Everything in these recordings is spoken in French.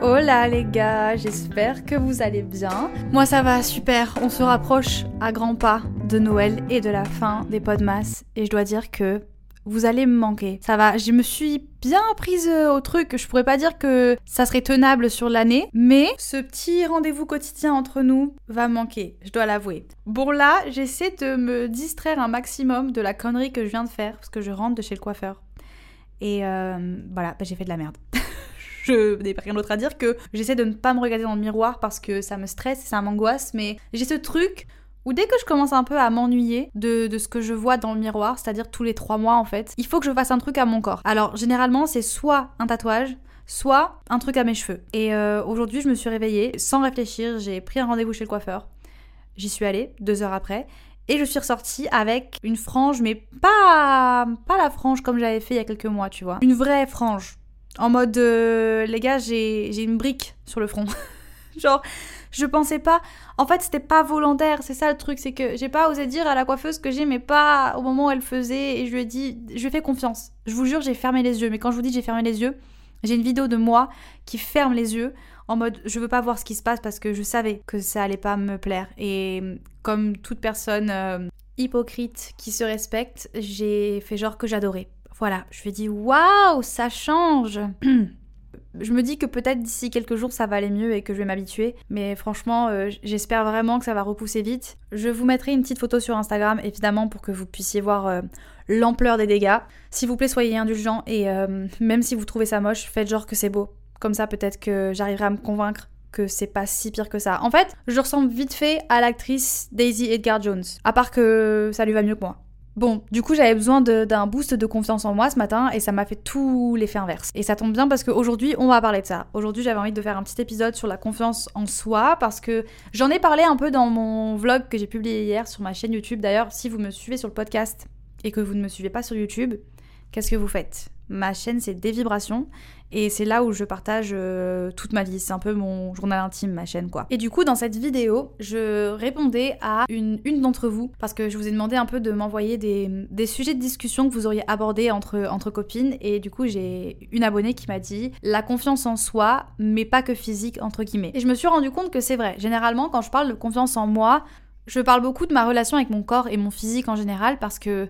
Hola les gars, j'espère que vous allez bien. Moi ça va super, on se rapproche à grands pas de Noël et de la fin des Podmas et je dois dire que vous allez me manquer. Ça va, je me suis bien prise au truc. Je pourrais pas dire que ça serait tenable sur l'année, mais ce petit rendez-vous quotidien entre nous va manquer, je dois l'avouer. Bon là, j'essaie de me distraire un maximum de la connerie que je viens de faire parce que je rentre de chez le coiffeur. Et euh, voilà, bah, j'ai fait de la merde. je n'ai rien d'autre à dire que j'essaie de ne pas me regarder dans le miroir parce que ça me stresse et ça m'angoisse, mais j'ai ce truc où dès que je commence un peu à m'ennuyer de, ce que je vois dans le miroir, c'est-à-dire tous les trois mois en fait, il faut que je fasse un truc à mon corps. Alors généralement c'est soit un tatouage, soit un truc à mes cheveux. Et euh, aujourd'hui je me suis réveillée sans réfléchir, j'ai pris un rendez-vous chez le coiffeur. J'y suis allée deux heures après. Et je suis ressortie avec une frange, mais pas, pas la frange comme j'avais fait il y a quelques mois, tu vois. Une vraie frange. En mode, euh, les gars, j'ai une brique sur le front. Genre, je pensais pas. En fait, c'était pas volontaire. C'est ça le truc, c'est que j'ai pas osé dire à la coiffeuse que j'aimais pas au moment où elle faisait. Et je lui ai dit, je lui ai fait confiance. Je vous jure, j'ai fermé les yeux. Mais quand je vous dis j'ai fermé les yeux, j'ai une vidéo de moi qui ferme les yeux en mode je veux pas voir ce qui se passe parce que je savais que ça allait pas me plaire. Et comme toute personne euh, hypocrite qui se respecte, j'ai fait genre que j'adorais. Voilà, je lui ai dit waouh, ça change. je me dis que peut-être d'ici quelques jours ça va aller mieux et que je vais m'habituer. Mais franchement, euh, j'espère vraiment que ça va repousser vite. Je vous mettrai une petite photo sur Instagram, évidemment, pour que vous puissiez voir euh, l'ampleur des dégâts. S'il vous plaît, soyez indulgents et euh, même si vous trouvez ça moche, faites genre que c'est beau. Comme ça, peut-être que j'arriverai à me convaincre que c'est pas si pire que ça. En fait, je ressemble vite fait à l'actrice Daisy Edgar Jones. À part que ça lui va mieux que moi. Bon, du coup, j'avais besoin d'un boost de confiance en moi ce matin et ça m'a fait tout l'effet inverse. Et ça tombe bien parce qu'aujourd'hui, on va parler de ça. Aujourd'hui, j'avais envie de faire un petit épisode sur la confiance en soi parce que j'en ai parlé un peu dans mon vlog que j'ai publié hier sur ma chaîne YouTube. D'ailleurs, si vous me suivez sur le podcast et que vous ne me suivez pas sur YouTube, qu'est-ce que vous faites? Ma chaîne, c'est Des Vibrations. Et c'est là où je partage euh, toute ma vie. C'est un peu mon journal intime, ma chaîne, quoi. Et du coup, dans cette vidéo, je répondais à une, d'entre vous, parce que je vous ai demandé un peu de m'envoyer des, des, sujets de discussion que vous auriez abordés entre, entre copines. Et du coup, j'ai une abonnée qui m'a dit la confiance en soi, mais pas que physique, entre guillemets. Et je me suis rendu compte que c'est vrai. Généralement, quand je parle de confiance en moi, je parle beaucoup de ma relation avec mon corps et mon physique en général, parce que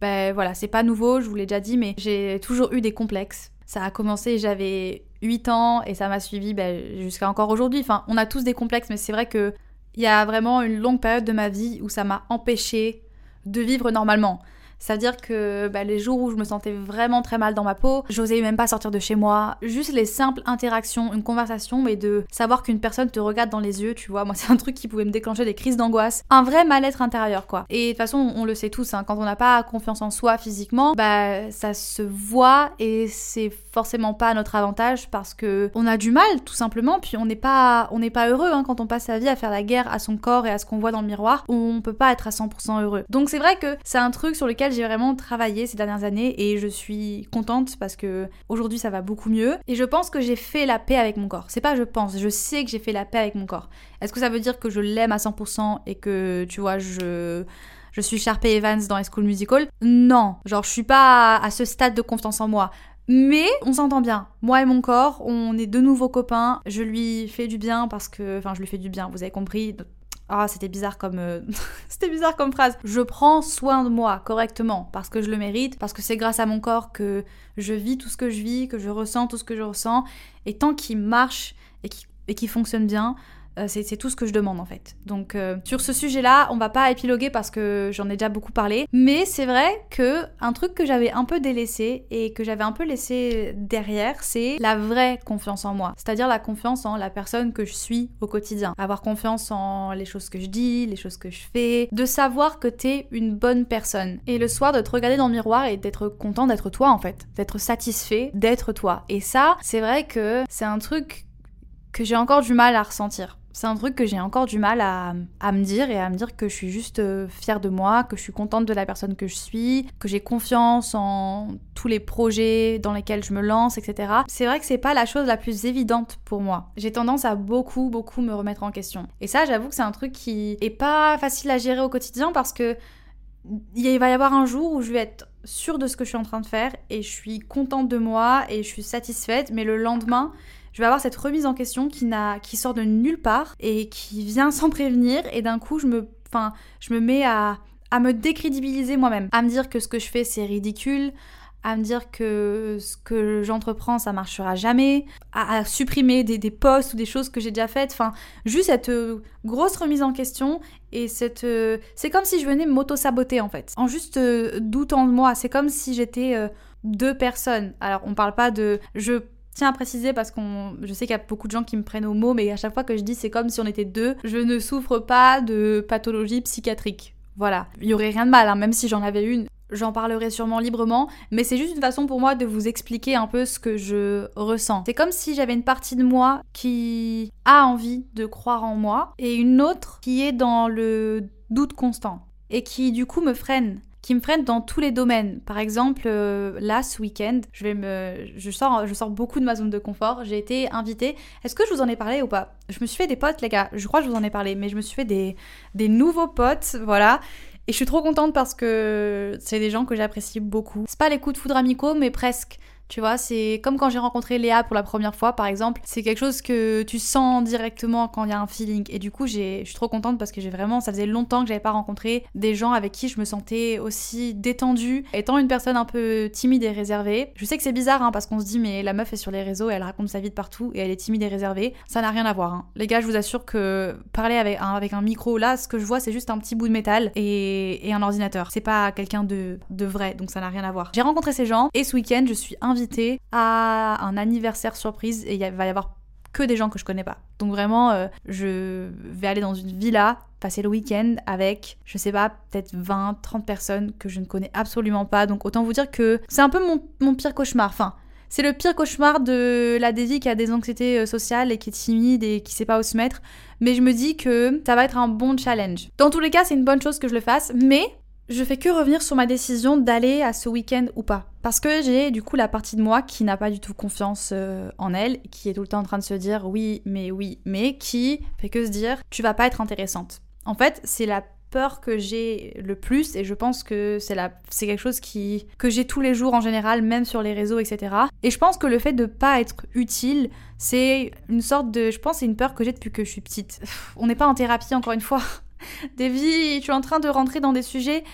ben voilà, c'est pas nouveau, je vous l'ai déjà dit, mais j'ai toujours eu des complexes ça a commencé, j'avais 8 ans et ça m'a suivi ben, jusqu'à encore aujourd'hui. Enfin, on a tous des complexes, mais c'est vrai que il y a vraiment une longue période de ma vie où ça m'a empêché de vivre normalement. C'est-à-dire que bah, les jours où je me sentais vraiment très mal dans ma peau, j'osais même pas sortir de chez moi. Juste les simples interactions, une conversation, mais de savoir qu'une personne te regarde dans les yeux, tu vois, moi c'est un truc qui pouvait me déclencher des crises d'angoisse. Un vrai mal-être intérieur, quoi. Et de toute façon, on le sait tous, hein, quand on n'a pas confiance en soi physiquement, bah ça se voit et c'est forcément pas à notre avantage parce que on a du mal, tout simplement, puis on n'est pas, pas heureux hein, quand on passe sa vie à faire la guerre à son corps et à ce qu'on voit dans le miroir. On peut pas être à 100% heureux. Donc c'est vrai que c'est un truc sur lequel j'ai vraiment travaillé ces dernières années et je suis contente parce que aujourd'hui ça va beaucoup mieux et je pense que j'ai fait la paix avec mon corps. C'est pas je pense, je sais que j'ai fait la paix avec mon corps. Est-ce que ça veut dire que je l'aime à 100% et que tu vois je je suis Sharpay Evans dans High School Musical? Non, genre je suis pas à ce stade de confiance en moi. Mais on s'entend bien. Moi et mon corps, on est de nouveaux copains. Je lui fais du bien parce que, enfin, je lui fais du bien. Vous avez compris. Ah, c'était bizarre comme euh, c'était bizarre comme phrase. Je prends soin de moi correctement parce que je le mérite, parce que c'est grâce à mon corps que je vis tout ce que je vis, que je ressens tout ce que je ressens et tant qu'il marche et qu'il fonctionne bien, c'est tout ce que je demande en fait. Donc euh, sur ce sujet-là, on va pas épiloguer parce que j'en ai déjà beaucoup parlé. Mais c'est vrai que un truc que j'avais un peu délaissé et que j'avais un peu laissé derrière, c'est la vraie confiance en moi. C'est-à-dire la confiance en la personne que je suis au quotidien. Avoir confiance en les choses que je dis, les choses que je fais. De savoir que t'es une bonne personne. Et le soir, de te regarder dans le miroir et d'être content d'être toi en fait. D'être satisfait d'être toi. Et ça, c'est vrai que c'est un truc que j'ai encore du mal à ressentir. C'est un truc que j'ai encore du mal à, me dire et à me dire que je suis juste euh, fière de moi, que je suis contente de la personne que je suis, que j'ai confiance en tous les projets dans lesquels je me lance, etc. C'est vrai que c'est pas la chose la plus évidente pour moi. J'ai tendance à beaucoup, beaucoup me remettre en question. Et ça, j'avoue que c'est un truc qui est pas facile à gérer au quotidien parce que il va y avoir un jour où je vais être sûre de ce que je suis en train de faire et je suis contente de moi et je suis satisfaite, mais le lendemain, je vais avoir cette remise en question qui, qui sort de nulle part et qui vient sans prévenir et d'un coup je me, enfin, je me mets à, à me décrédibiliser moi-même, à me dire que ce que je fais c'est ridicule, à me dire que ce que j'entreprends ça marchera jamais, à, supprimer des, des posts ou des choses que j'ai déjà faites, enfin juste cette euh, grosse remise en question et cette euh, c'est comme si je venais m'auto-saboter en fait, en juste euh, doutant de moi, c'est comme si j'étais deux personnes. Alors on parle pas de je tiens à préciser parce qu'on, je sais qu'il y a beaucoup de gens qui me prennent au mot, mais à chaque fois que je dis c'est comme si on était deux, je ne souffre pas de pathologie psychiatrique. Voilà, il y aurait rien de mal, hein, même si j'en avais une. J'en parlerai sûrement librement, mais c'est juste une façon pour moi de vous expliquer un peu ce que je ressens. C'est comme si j'avais une partie de moi qui a envie de croire en moi et une autre qui est dans le doute constant et qui du coup me freine qui me freinent dans tous les domaines. Par exemple, euh, là, ce week-end, je, sors, je sors beaucoup de ma zone de confort. J'ai été invitée. Est-ce que je vous en ai parlé ou pas? Je me suis fait des potes, les gars. Je crois que je vous en ai parlé, mais je me suis fait des, des nouveaux potes, voilà. Et je suis trop contente parce que c'est des gens que j'apprécie beaucoup. C'est pas les coups de foudre amicaux, mais presque. Tu vois, c'est comme quand j'ai rencontré Léa pour la première fois, par exemple. C'est quelque chose que tu sens directement quand il y a un feeling. Et du coup, je suis trop contente parce que j'ai vraiment, ça faisait longtemps que j'avais pas rencontré des gens avec qui je me sentais aussi détendue. Étant une personne un peu timide et réservée, je sais que c'est bizarre hein, parce qu'on se dit, mais la meuf est sur les réseaux, elle raconte sa vie de partout et elle est timide et réservée. Ça n'a rien à voir. Hein. Les gars, je vous assure que parler avec un, avec un micro, là, ce que je vois, c'est juste un petit bout de métal et, et un ordinateur. C'est pas quelqu'un de, de vrai, donc ça n'a rien à voir. J'ai rencontré ces gens et ce week-end, je suis invitée à un anniversaire surprise et il va y avoir que des gens que je connais pas. Donc vraiment, euh, je vais aller dans une villa, passer le week-end avec, je sais pas, peut-être 20, 30 personnes que je ne connais absolument pas. Donc autant vous dire que c'est un peu mon, pire cauchemar. Enfin, c'est le pire cauchemar de la Davy qui a des anxiétés euh, sociales et qui est timide et qui sait pas où se mettre. Mais je me dis que ça va être un bon challenge. Dans tous les cas, c'est une bonne chose que je le fasse. Mais je fais que revenir sur ma décision d'aller à ce week-end ou pas. Parce que j'ai du coup la partie de moi qui n'a pas du tout confiance euh, en elle, qui est tout le temps en train de se dire oui, mais oui, mais qui fait que se dire tu vas pas être intéressante. En fait, c'est la peur que j'ai le plus et je pense que c'est la c'est quelque chose qui que j'ai tous les jours en général même sur les réseaux etc et je pense que le fait de pas être utile c'est une sorte de je pense c'est une peur que j'ai depuis que je suis petite on n'est pas en thérapie encore une fois Davy, tu es en train de rentrer dans des sujets.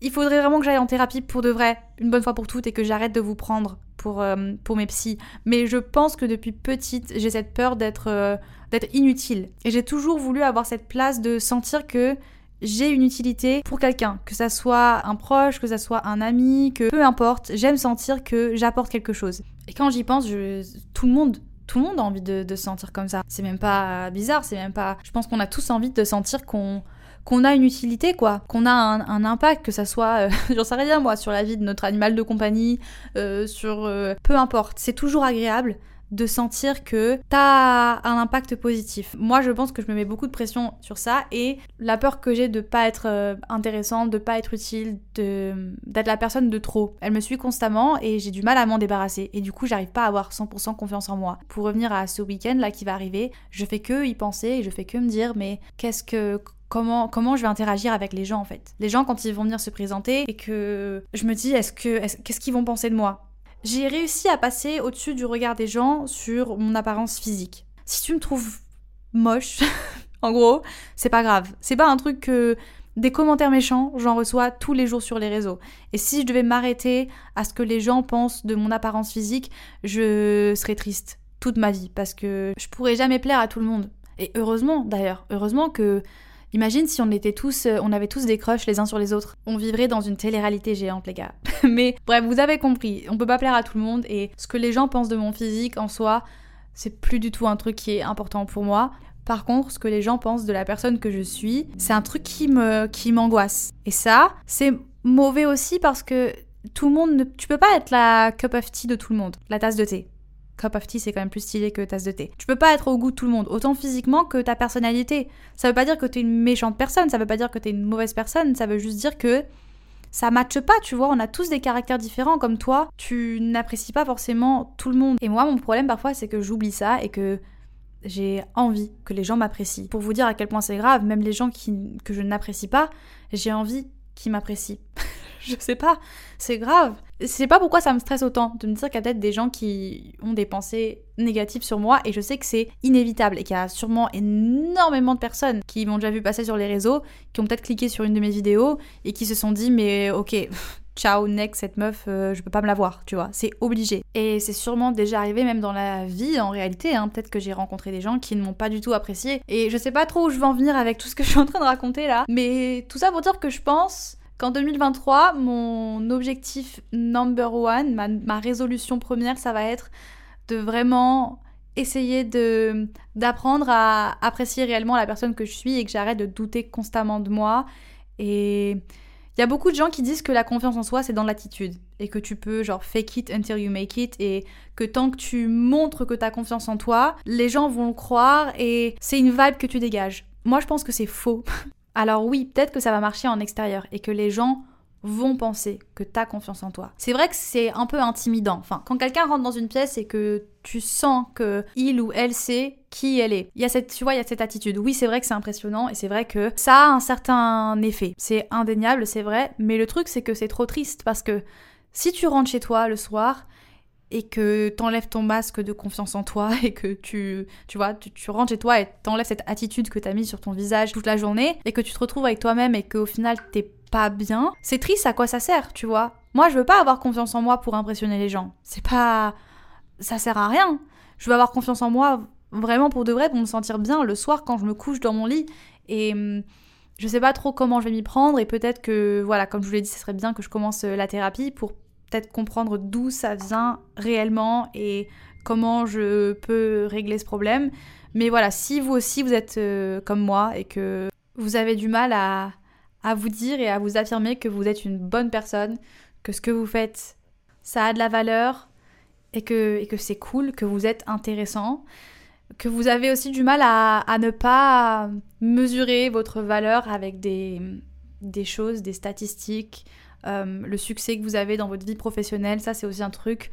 Il faudrait vraiment que j'aille en thérapie pour de vrai, une bonne fois pour toutes, et que j'arrête de vous prendre pour, euh, pour mes psys. Mais je pense que depuis petite, j'ai cette peur d'être euh, d'être inutile. Et j'ai toujours voulu avoir cette place de sentir que j'ai une utilité pour quelqu'un, que ça soit un proche, que ça soit un ami, que peu importe, j'aime sentir que j'apporte quelque chose. Et quand j'y pense, tout le monde tout le monde a envie de, se sentir comme ça. C'est même pas bizarre, c'est même pas. Je pense qu'on a tous envie de sentir qu'on qu'on a une utilité, quoi, qu'on a un, impact, que ça soit, euh, j'en sais rien moi, sur la vie de notre animal de compagnie, euh, sur euh, peu importe. C'est toujours agréable de sentir que t'as un impact positif. Moi, je pense que je me mets beaucoup de pression sur ça et la peur que j'ai de pas être euh, intéressante, de pas être utile, de d'être la personne de trop. Elle me suit constamment et j'ai du mal à m'en débarrasser et du coup, j'arrive pas à avoir 100% confiance en moi. Pour revenir à ce week-end là qui va arriver, je fais que y penser et je fais que me dire mais qu'est-ce que comment, comment je vais interagir avec les gens en fait? Les gens quand ils vont venir se présenter et que je me dis est-ce que qu'est-ce qu'ils vont penser de moi? J'ai réussi à passer au-dessus du regard des gens sur mon apparence physique. Si tu me trouves moche, en gros, c'est pas grave. C'est pas un truc que des commentaires méchants, j'en reçois tous les jours sur les réseaux. Et si je devais m'arrêter à ce que les gens pensent de mon apparence physique, je serais triste toute ma vie parce que je pourrais jamais plaire à tout le monde. Et heureusement d'ailleurs, heureusement que Imagine si on était tous, euh, on avait tous des crushs les uns sur les autres. On vivrait dans une télé-réalité géante, les gars. Mais bref, vous avez compris. On peut pas plaire à tout le monde et ce que les gens pensent de mon physique en soi, c'est plus du tout un truc qui est important pour moi. Par contre, ce que les gens pensent de la personne que je suis, c'est un truc qui qui m'angoisse. Et ça, c'est mauvais aussi parce que tout le monde ne, tu peux pas être la cup of tea de tout le monde, la tasse de thé cup of tea, c'est quand même plus stylé que tasse de thé. Tu peux pas être au goût de tout le monde, autant physiquement que ta personnalité. Ça veut pas dire que t'es une méchante personne, ça veut pas dire que t'es une mauvaise personne, ça veut juste dire que ça matche pas, tu vois. On a tous des caractères différents, comme toi, tu n'apprécies pas forcément tout le monde. Et moi, mon problème parfois, c'est que j'oublie ça et que j'ai envie que les gens m'apprécient. Pour vous dire à quel point c'est grave, même les gens qui, que je n'apprécie pas, j'ai envie qu'ils m'apprécient. je sais pas, c'est grave. Je sais pas pourquoi ça me stresse autant de me dire qu'il y a peut-être des gens qui ont des pensées négatives sur moi et je sais que c'est inévitable et qu'il y a sûrement énormément de personnes qui m'ont déjà vu passer sur les réseaux, qui ont peut-être cliqué sur une de mes vidéos et qui se sont dit mais ok, ciao, next, cette meuf, euh, je peux pas me la voir, tu vois, c'est obligé. Et c'est sûrement déjà arrivé même dans la vie en réalité, hein. peut-être que j'ai rencontré des gens qui ne m'ont pas du tout apprécié. Et je sais pas trop où je vais en venir avec tout ce que je suis en train de raconter là, mais tout ça pour dire que je pense qu'en 2023, mon objectif number one, ma, résolution première, ça va être de vraiment essayer de d'apprendre à apprécier réellement la personne que je suis et que j'arrête de douter constamment de moi. Et il y a beaucoup de gens qui disent que la confiance en soi, c'est dans l'attitude. Et que tu peux, genre, fake it until you make it. Et que tant que tu montres que tu as confiance en toi, les gens vont le croire et c'est une vibe que tu dégages. Moi, je pense que c'est faux. alors oui, peut-être que ça va marcher en extérieur et que les gens vont penser que tu as confiance en toi. C'est vrai que c'est un peu intimidant. Enfin, quand quelqu'un rentre dans une pièce et que tu sens que il ou elle sait qui elle est. Il y a cette, tu vois, il y a cette attitude. Oui, c'est vrai que c'est impressionnant et c'est vrai que ça a un certain effet. C'est indéniable, c'est vrai, mais le truc c'est que c'est trop triste parce que si tu rentres chez toi le soir et que t'enlèves ton masque de confiance en toi et que tu, tu vois, tu, rentres chez toi et t'enlèves cette attitude que t'as mise sur ton visage toute la journée et que tu te retrouves avec toi-même et qu'au final t'es pas bien, c'est triste, à quoi ça sert, tu vois Moi, je veux pas avoir confiance en moi pour impressionner les gens. C'est pas... Ça sert à rien. Je veux avoir confiance en moi vraiment pour de vrai, pour me sentir bien le soir quand je me couche dans mon lit. Et hum, je sais pas trop comment je vais m'y prendre et peut-être que, voilà, comme je vous l'ai dit, ce serait bien que je commence euh, la thérapie pour peut-être comprendre d'où ça vient réellement et comment je peux régler ce problème. Mais voilà, si vous aussi vous êtes euh, comme moi et que vous avez du mal à, à vous dire et à vous affirmer que vous êtes une bonne personne, que ce que vous faites, ça a de la valeur et que, et que c'est cool, que vous êtes intéressant, que vous avez aussi du mal à, à ne pas mesurer votre valeur avec des, des choses, des statistiques, euh, le succès que vous avez dans votre vie professionnelle, ça c'est aussi un truc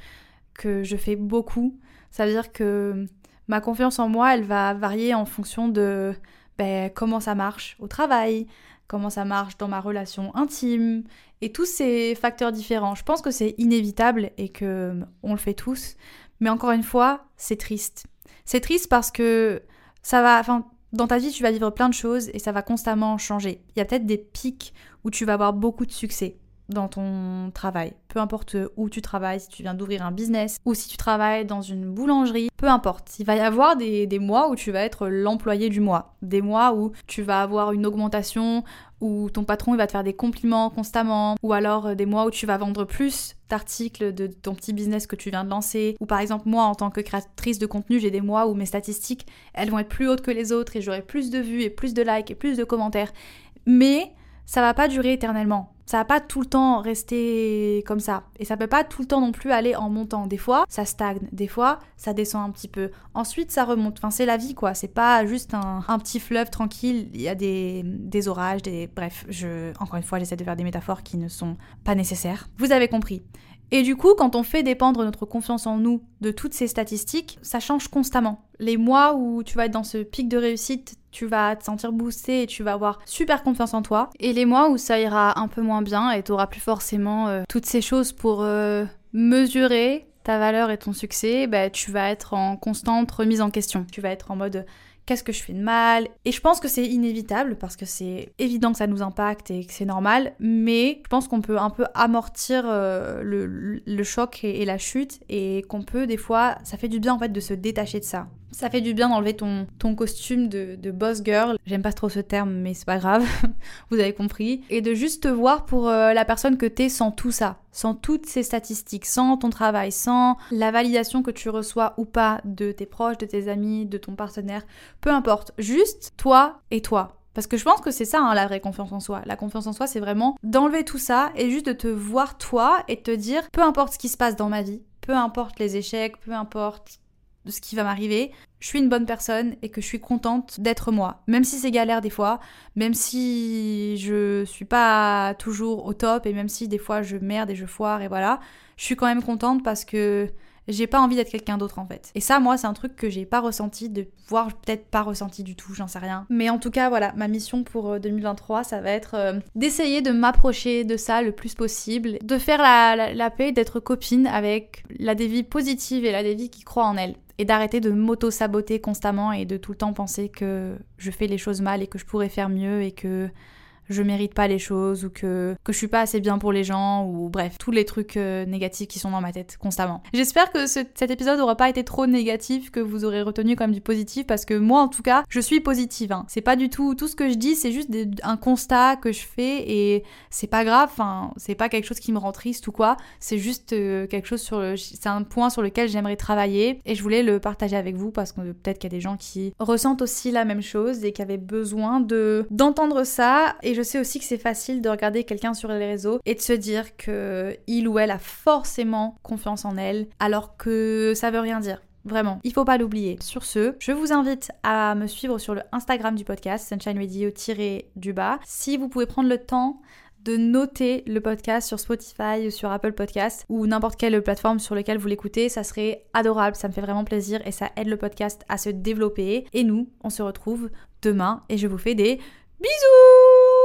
que je fais beaucoup. Ça veut dire que ma confiance en moi, elle va varier en fonction de ben, comment ça marche au travail, comment ça marche dans ma relation intime, et tous ces facteurs différents. Je pense que c'est inévitable et que on le fait tous, mais encore une fois, c'est triste. C'est triste parce que ça va, enfin, dans ta vie, tu vas vivre plein de choses et ça va constamment changer. Il y a peut-être des pics où tu vas avoir beaucoup de succès dans ton travail. Peu importe où tu travailles, si tu viens d'ouvrir un business ou si tu travailles dans une boulangerie, peu importe. Il va y avoir des, mois où tu vas être l'employé du mois. Des mois où tu vas avoir une augmentation, où ton patron il va te faire des compliments constamment, ou alors euh, des mois où tu vas vendre plus d'articles de ton petit business que tu viens de lancer, ou par exemple moi en tant que créatrice de contenu, j'ai des mois où mes statistiques elles vont être plus hautes que les autres et j'aurai plus de vues et plus de likes et plus de commentaires. Mais ça va pas durer éternellement. Ça va pas tout le temps rester comme ça. Et ça peut pas tout le temps non plus aller en montant. Des fois, ça stagne. Des fois, ça descend un petit peu. Ensuite, ça remonte. Enfin, c'est la vie, quoi. C'est pas juste un, petit fleuve tranquille. Il y a des, des orages, des... Bref, je... encore une fois, j'essaie de faire des métaphores qui ne sont pas nécessaires. Vous avez compris. Et du coup, quand on fait dépendre notre confiance en nous de toutes ces statistiques, ça change constamment. Les mois où tu vas être dans ce pic de réussite, tu vas te sentir boosté et tu vas avoir super confiance en toi. Et les mois où ça ira un peu moins bien et tu n'auras plus forcément euh, toutes ces choses pour euh, mesurer ta valeur et ton succès, bah, tu vas être en constante remise en question. Tu vas être en mode qu'est-ce que je fais de mal? Et je pense que c'est inévitable parce que c'est évident que ça nous impacte et que c'est normal, mais je pense qu'on peut un peu amortir euh, le, choc et, la chute et qu'on peut des fois, ça fait du bien en fait de se détacher de ça. Ça fait du bien d'enlever ton, costume de, de boss girl. J'aime pas trop ce terme, mais c'est pas grave. Vous avez compris. Et de juste te voir pour euh, la personne que t'es sans tout ça. Sans toutes ces statistiques, sans ton travail, sans la validation que tu reçois ou pas de tes proches, de tes amis, de ton partenaire. Peu importe. Juste toi et toi. Parce que je pense que c'est ça hein, la vraie confiance en soi. La confiance en soi, c'est vraiment d'enlever tout ça et juste de te voir toi et de te dire, peu importe ce qui se passe dans ma vie, peu importe les échecs, peu importe ce qui va m'arriver, je suis une bonne personne et que je suis contente d'être moi. Même si c'est galère des fois, même si je suis pas toujours au top et même si des fois je merde et je foire et voilà, je suis quand même contente parce que j'ai pas envie d'être quelqu'un d'autre en fait. Et ça, moi, c'est un truc que j'ai pas ressenti, de voire peut-être pas ressenti du tout, j'en sais rien. Mais en tout cas, voilà, ma mission pour 2023, euh, ça va être euh, d'essayer de m'approcher de ça le plus possible, de faire la, la, paix, d'être copine avec la dévie positive et la dévie qui croit en elle. Et d'arrêter de m'auto-saboter constamment et de tout le temps penser que je fais les choses mal et que je pourrais faire mieux et que je mérite pas les choses ou que, que je suis pas assez bien pour les gens ou bref, tous les trucs euh, négatifs qui sont dans ma tête constamment. J'espère que cet épisode aura pas été trop négatif, que vous aurez retenu comme du positif parce que moi en tout cas, je suis positive. Hein. C'est pas du tout tout ce que je dis, c'est juste un constat que je fais et c'est pas grave, enfin, c'est pas quelque chose qui me rend triste ou quoi, c'est juste euh, quelque chose sur le c'est un point sur lequel j'aimerais travailler et je voulais le partager avec vous parce que peut-être qu'il y a des gens qui ressentent aussi la même chose et qui avaient besoin de d'entendre ça et je sais aussi que c'est facile de regarder quelqu'un sur les réseaux et de se dire que il ou elle a forcément confiance en elle, alors que ça veut rien dire. Vraiment, il faut pas l'oublier. Sur ce, je vous invite à me suivre sur le Instagram du podcast, Sunshine Radio-du bas. Si vous pouvez prendre le temps de noter le podcast sur Spotify sur Apple Podcast ou n'importe quelle plateforme sur laquelle vous l'écoutez, ça serait adorable, ça me fait vraiment plaisir et ça aide le podcast à se développer. Et nous, on se retrouve demain et je vous fais des bisous